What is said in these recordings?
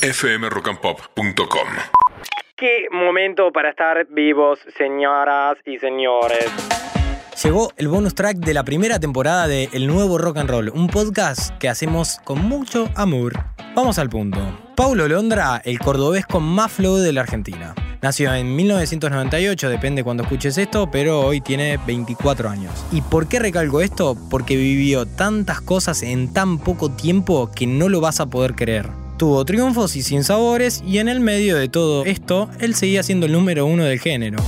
fmrockandpop.com. Qué momento para estar vivos, señoras y señores. Llegó el bonus track de la primera temporada de El Nuevo Rock and Roll, un podcast que hacemos con mucho amor. Vamos al punto. Paulo Londra, el cordobés con más flow de la Argentina. Nació en 1998, depende cuando escuches esto, pero hoy tiene 24 años. ¿Y por qué recalco esto? Porque vivió tantas cosas en tan poco tiempo que no lo vas a poder creer. Tuvo triunfos y sinsabores, y en el medio de todo esto, él seguía siendo el número uno del género.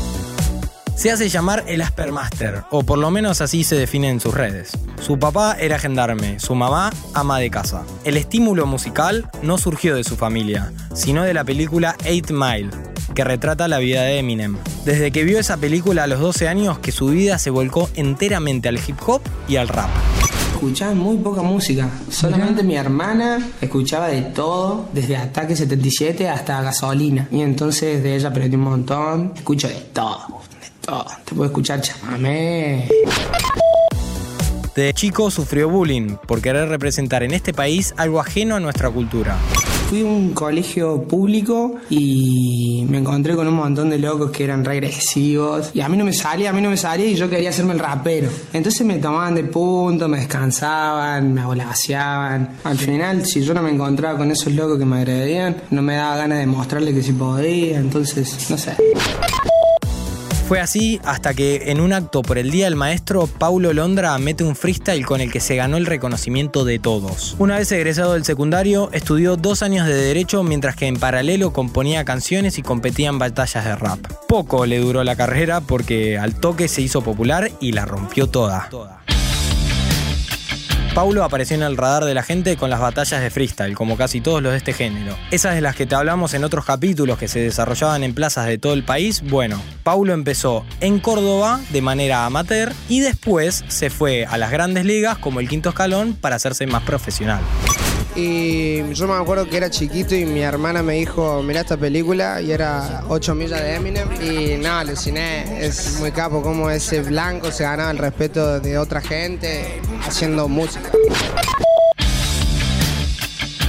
Se hace llamar el Aspermaster, o por lo menos así se define en sus redes. Su papá era gendarme, su mamá ama de casa. El estímulo musical no surgió de su familia, sino de la película Eight Mile, que retrata la vida de Eminem. Desde que vio esa película a los 12 años que su vida se volcó enteramente al hip hop y al rap. Escuchaba muy poca música. Solamente mi hermana escuchaba de todo, desde Ataque 77 hasta Gasolina. Y entonces de ella aprendí un montón. Escucho de todo, de todo. Te puedo escuchar chamamé. De chico sufrió bullying por querer representar en este país algo ajeno a nuestra cultura. Fui a un colegio público y me encontré con un montón de locos que eran regresivos. Y a mí no me salía, a mí no me salía y yo quería hacerme el rapero. Entonces me tomaban de punto, me descansaban, me abolaseaban. Al final, si yo no me encontraba con esos locos que me agredían, no me daba ganas de mostrarle que sí podía. Entonces, no sé. Fue así hasta que en un acto por el Día del Maestro, Paulo Londra mete un freestyle con el que se ganó el reconocimiento de todos. Una vez egresado del secundario, estudió dos años de Derecho mientras que en paralelo componía canciones y competía en batallas de rap. Poco le duró la carrera porque al toque se hizo popular y la rompió toda. Paulo apareció en el radar de la gente con las batallas de freestyle, como casi todos los de este género. Esas de las que te hablamos en otros capítulos que se desarrollaban en plazas de todo el país, bueno, Paulo empezó en Córdoba de manera amateur y después se fue a las grandes ligas como el quinto escalón para hacerse más profesional. Y yo me acuerdo que era chiquito y mi hermana me dijo, mira esta película y era 8 millas de Eminem y no, aluciné, es muy capo como ese blanco se ganaba el respeto de otra gente haciendo música.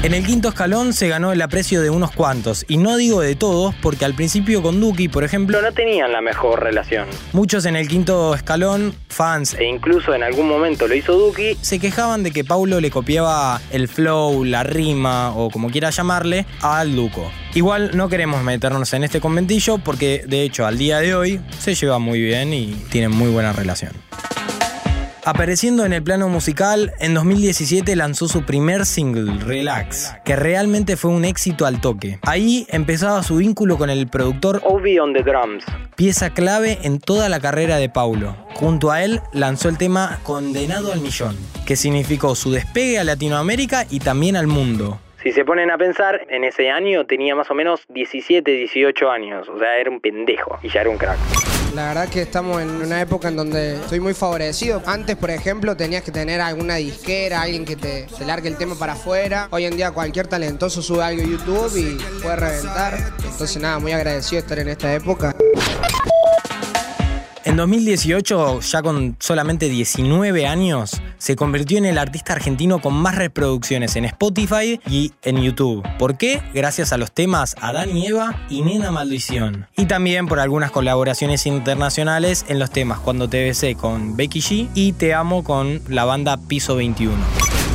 En el quinto escalón se ganó el aprecio de unos cuantos, y no digo de todos, porque al principio con Duki, por ejemplo, No tenían la mejor relación. muchos en el quinto escalón, fans E incluso en algún momento lo hizo Duki. se quejaban de que Paulo le copiaba el flow, la rima o como quiera llamarle al Duco. Igual no queremos meternos en este conventillo porque de hecho al día de hoy se lleva muy bien y tienen muy buena relación. Apareciendo en el plano musical, en 2017 lanzó su primer single, Relax, que realmente fue un éxito al toque. Ahí empezaba su vínculo con el productor Obi on the drums. pieza clave en toda la carrera de Paulo. Junto a él lanzó el tema Condenado al Millón, que significó su despegue a Latinoamérica y también al mundo. Si se ponen a pensar, en ese año tenía más o menos 17, 18 años. O sea, era un pendejo y ya era un crack. La verdad que estamos en una época en donde estoy muy favorecido. Antes, por ejemplo, tenías que tener alguna disquera, alguien que te, te largue el tema para afuera. Hoy en día cualquier talentoso sube algo a YouTube y puede reventar. Entonces nada, muy agradecido de estar en esta época. En 2018, ya con solamente 19 años, se convirtió en el artista argentino con más reproducciones en Spotify y en YouTube. ¿Por qué? Gracias a los temas Adán y Eva y Nena Maldición. Y también por algunas colaboraciones internacionales en los temas Cuando te besé con Becky G y Te amo con la banda Piso 21.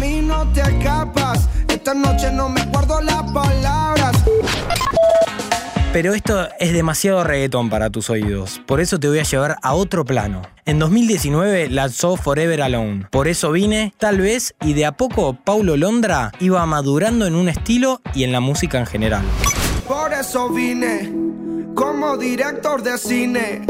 mí no te escapas. Esta noche no me las palabras. Pero esto es demasiado reggaetón para tus oídos, por eso te voy a llevar a otro plano. En 2019 lanzó Forever Alone. Por eso vine, tal vez, y de a poco Paulo Londra iba madurando en un estilo y en la música en general. Por eso vine como director de cine.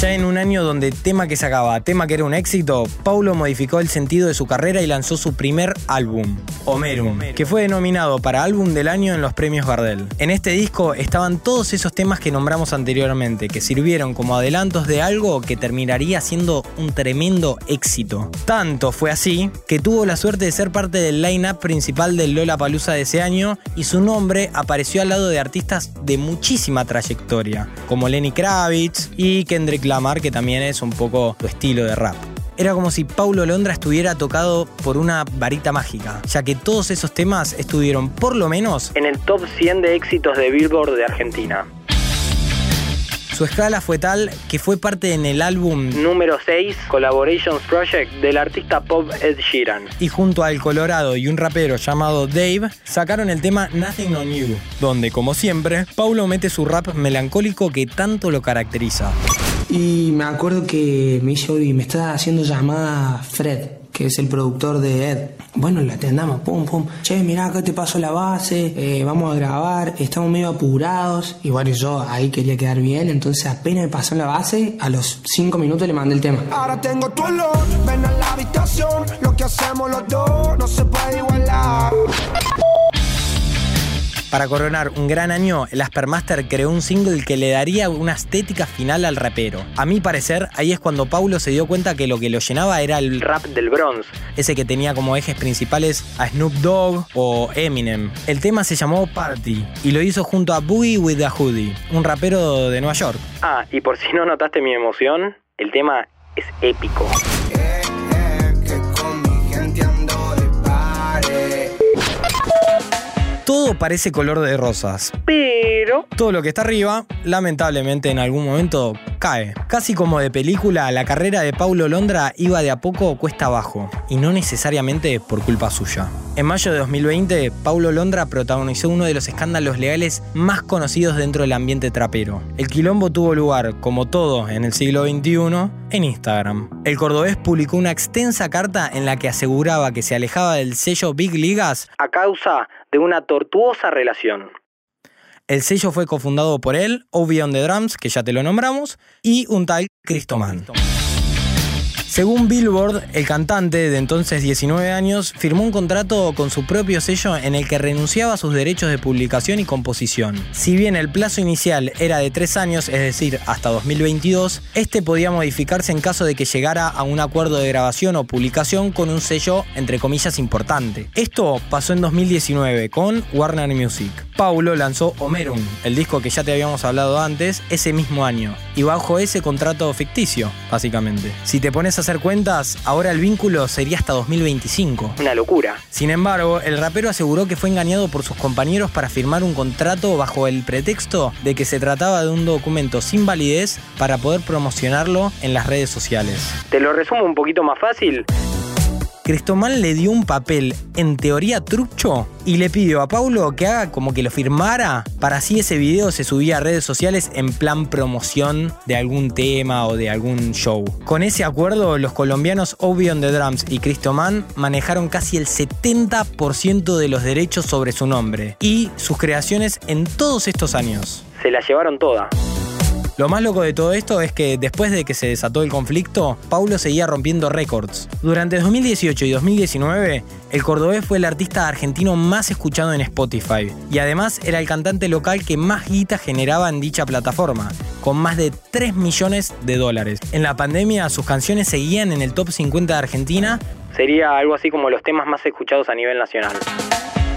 Ya en un año donde tema que sacaba, tema que era un éxito, Paulo modificó el sentido de su carrera y lanzó su primer álbum, Homerum, que fue denominado para álbum del año en los premios Gardel. En este disco estaban todos esos temas que nombramos anteriormente, que sirvieron como adelantos de algo que terminaría siendo un tremendo éxito. Tanto fue así que tuvo la suerte de ser parte del line-up principal del Lola Palusa de ese año y su nombre apareció al lado de artistas de muchísima trayectoria, como Lenny Kravitz y Kendrick Lamar, que también es un poco su estilo de rap. era como si Paulo Londra estuviera tocado por una varita mágica, ya que todos esos temas estuvieron por lo menos En el top 100 de éxitos de Billboard de Argentina. su escala fue tal que fue parte en el álbum Número 6, Collaborations Project del artista pop Ed Sheeran. y junto al Colorado y un rapero llamado Dave sacaron el tema Nothing on You, donde como siempre Paulo mete su rap melancólico que tanto lo caracteriza. Y me acuerdo que me hizo y me está haciendo llamada Fred, que es el productor de Ed. Bueno, la atendamos, pum, pum. Che, mirá, acá te paso la base, eh, vamos a grabar, estamos medio apurados. Y bueno, yo ahí quería quedar bien, entonces apenas me pasó la base, a los cinco minutos le mandé el tema. Ahora tengo tu olor, ven a la habitación. Lo que hacemos los dos no se puede igualar. Para coronar un gran año, el Aspermaster creó un single que le daría una estética final al rapero. A mi parecer, ahí es cuando Paulo se dio cuenta que lo que lo llenaba era el rap, del Bronx. ese que tenía como ejes principales a Snoop Dogg o Eminem. El tema se llamó Party y lo hizo junto a Boogie with the Hoodie, un rapero de Nueva York. Ah, y por si no notaste mi emoción, el tema es épico. Todo parece color de rosas, Pero Todo lo que está arriba, lamentablemente en algún momento cae. Casi como de película, la carrera de Paulo Londra iba de a poco cuesta abajo, y no necesariamente por culpa suya. En mayo de 2020, Paulo Londra protagonizó uno de los escándalos legales más conocidos dentro del ambiente trapero. El quilombo tuvo lugar, como todo en el siglo XXI, en Instagram. El cordobés publicó una extensa carta en la que aseguraba que se alejaba del sello Big Ligas a causa de una tortuosa relación. El sello fue cofundado por él, Obi on the Drums, que ya te lo nombramos, y un tal Cristoman. Según Billboard, el cantante de entonces 19 años firmó un contrato con su propio sello en el que renunciaba a sus derechos de publicación y composición. Si bien el plazo inicial era de 3 años, es decir, hasta 2022, este podía modificarse en caso de que llegara a un acuerdo de grabación o publicación con un sello entre comillas importante. Esto pasó en 2019 con Warner Music. Paulo lanzó Omerum, el disco que ya te habíamos hablado antes, ese mismo año, y bajo ese contrato ficticio, básicamente. Si te pones a hacer cuentas, ahora el vínculo sería hasta 2025. Una locura. Sin embargo, el rapero aseguró que fue engañado por sus compañeros para firmar un contrato bajo el pretexto de que se trataba de un documento sin validez para poder promocionarlo en las redes sociales. Te lo resumo un poquito más fácil. Cristomán le dio un papel en teoría trucho y le pidió a Paulo que haga como que lo firmara para así ese video se subía a redes sociales en plan promoción de algún tema o de algún show. Con ese acuerdo, los colombianos Obi on the Drums y Cristoman manejaron casi el 70% de los derechos sobre su nombre y sus creaciones en todos estos años. Se la llevaron toda. Lo más loco de todo esto es que después de que se desató el conflicto, Paulo seguía rompiendo récords. Durante 2018 y 2019, el cordobés fue el artista argentino más escuchado en Spotify y además era el cantante local que más guita generaba en dicha plataforma, con más de 3 millones de dólares. En la pandemia, sus canciones seguían en el top 50 de Argentina Sería algo así como los temas más escuchados a nivel nacional.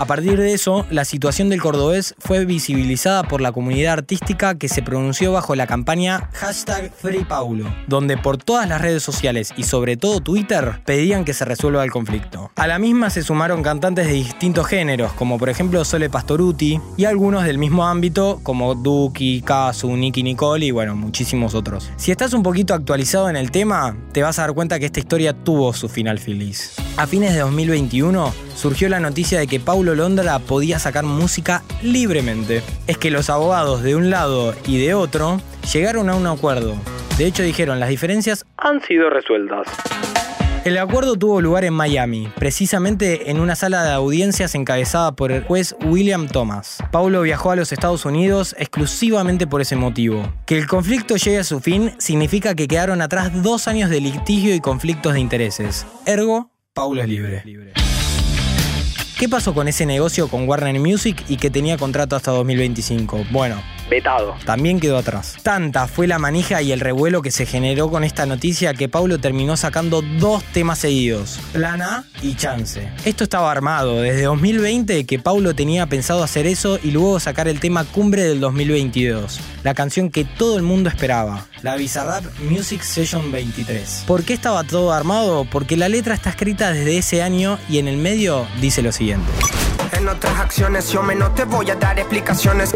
A partir de eso, la situación del cordobés fue visibilizada por la comunidad artística que se pronunció bajo la campaña hashtag FreePaulo, donde por todas las redes sociales y sobre todo Twitter pedían que se resuelva el conflicto. A la misma se sumaron cantantes de distintos géneros, como por ejemplo Sole Pastoruti, y algunos del mismo ámbito, como Duki, Kazu, Nicky Nicole y bueno, muchísimos otros. Si estás un poquito actualizado en el tema, te vas a dar cuenta que esta historia tuvo su final feliz. A fines de 2021, surgió la noticia de que Paulo Londra podía sacar música libremente. Es que los abogados de un lado y de otro llegaron a un acuerdo. De hecho dijeron las diferencias Han sido resueltas. el acuerdo tuvo lugar en Miami, precisamente en una sala de audiencias encabezada por el juez William Thomas. Paulo viajó a los Estados Unidos exclusivamente por ese motivo. Que el conflicto llegue a su fin significa que quedaron atrás dos años de litigio y conflictos de intereses. Ergo, Paulo es libre. ¿Qué pasó con ese negocio con Warner Music y que tenía contrato hasta 2025? Bueno, vetado. También quedó atrás. Tanta fue la manija y el revuelo que se generó con esta noticia que Paulo terminó sacando dos temas seguidos, Plana y Chance. Esto estaba armado desde 2020 que Paulo tenía pensado hacer eso y luego sacar el tema Cumbre del 2022, la canción que todo el mundo esperaba, la Bizarrap Music Session 23. ¿Por qué estaba todo armado? Porque la letra está escrita desde ese año y en el medio dice lo siguiente. En otras acciones yo menos te voy a dar explicaciones.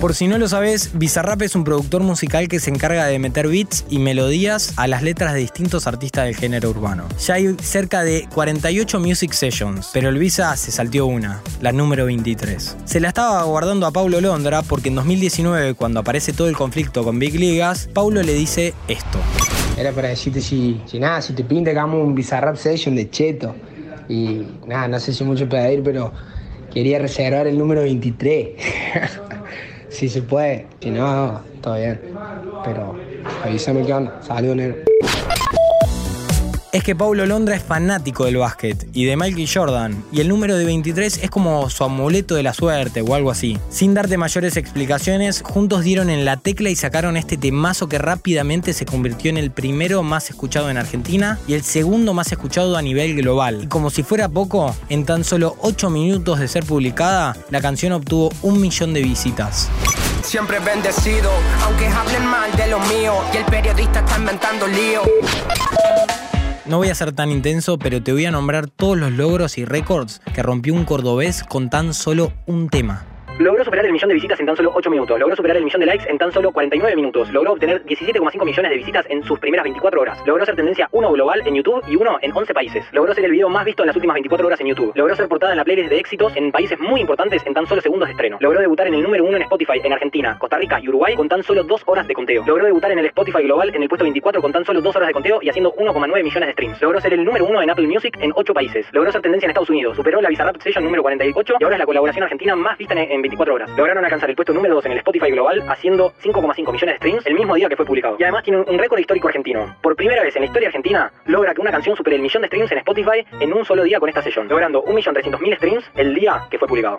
Por si no lo sabes, Bizarrap es un productor musical que se encarga de meter beats y melodías a las letras de distintos artistas del género urbano. Ya hay cerca de 48 music sessions, pero el Visa se saltió una, la número 23. Se la estaba guardando a Paulo Londra porque en 2019, cuando aparece todo el conflicto con Big Ligas, Paulo le dice esto. Era para decirte si, si nada, si te pinta hagamos un Bizarrap Session de cheto. Y nada, no sé si mucho pedir, pero quería reservar el número 23. si se puede, si no, todo bien. Pero avísame qué onda, saludos negro. Es que Paulo Londra es fanático del básquet y de Michael Jordan, y el número de 23 es como su amuleto de la suerte o algo así. Sin darte mayores explicaciones, juntos dieron en la tecla y sacaron este temazo que rápidamente se convirtió en el primero más escuchado en Argentina y el segundo más escuchado a nivel global. Y como si fuera poco, en tan solo 8 minutos de ser publicada, la canción obtuvo un millón de visitas. Siempre bendecido, aunque hablen mal de lo mío. Y el periodista está inventando lío. No voy a ser tan intenso, pero te voy a nombrar todos los logros y récords que rompió un cordobés con tan solo un tema. Logró superar el millón de visitas en tan solo 8 minutos. Logró superar el millón de likes en tan solo 49 minutos. Logró obtener 17,5 millones de visitas en sus primeras 24 horas. Logró ser tendencia 1 global en YouTube y 1 en 11 países. Logró ser el video más visto en las últimas 24 horas en YouTube. Logró ser portada en la playlist de éxitos en países muy importantes en tan solo segundos de estreno. Logró debutar en el número 1 en Spotify en Argentina, Costa Rica y Uruguay con tan solo 2 horas de conteo. Logró debutar en el Spotify global en el puesto 24 con tan solo 2 horas de conteo y haciendo 1,9 millones de streams. Logró ser el número 1 en Apple Music en 8 países. Logró ser tendencia en Estados Unidos. Superó la Bizarrap Session número 48 y ahora es la colaboración argentina más vista en, en 24 horas. Lograron alcanzar el puesto número 2 en el Spotify global haciendo 5,5 millones de streams el mismo día que fue publicado. Y además tiene un, un récord histórico argentino. Por primera vez en la historia argentina logra que una canción supere el millón de streams en Spotify en un solo día con esta sesión, logrando 1.300.000 streams el día que fue publicado.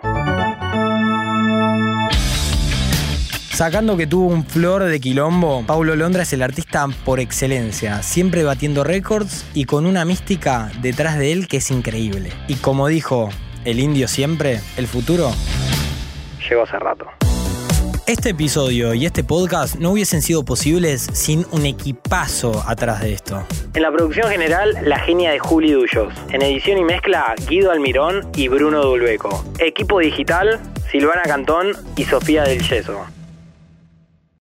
Sacando que tuvo un flor de quilombo, Paulo Londra es el artista por excelencia, siempre batiendo récords y con una mística detrás de él que es increíble. Y como dijo el indio siempre, el futuro Llegó hace rato. Este episodio y este podcast no hubiesen sido posibles sin un equipazo atrás de esto. En la producción general, la genia de Juli Dullos. En edición y mezcla, Guido Almirón y Bruno Dulbeco. Equipo digital, Silvana Cantón y Sofía del Yeso.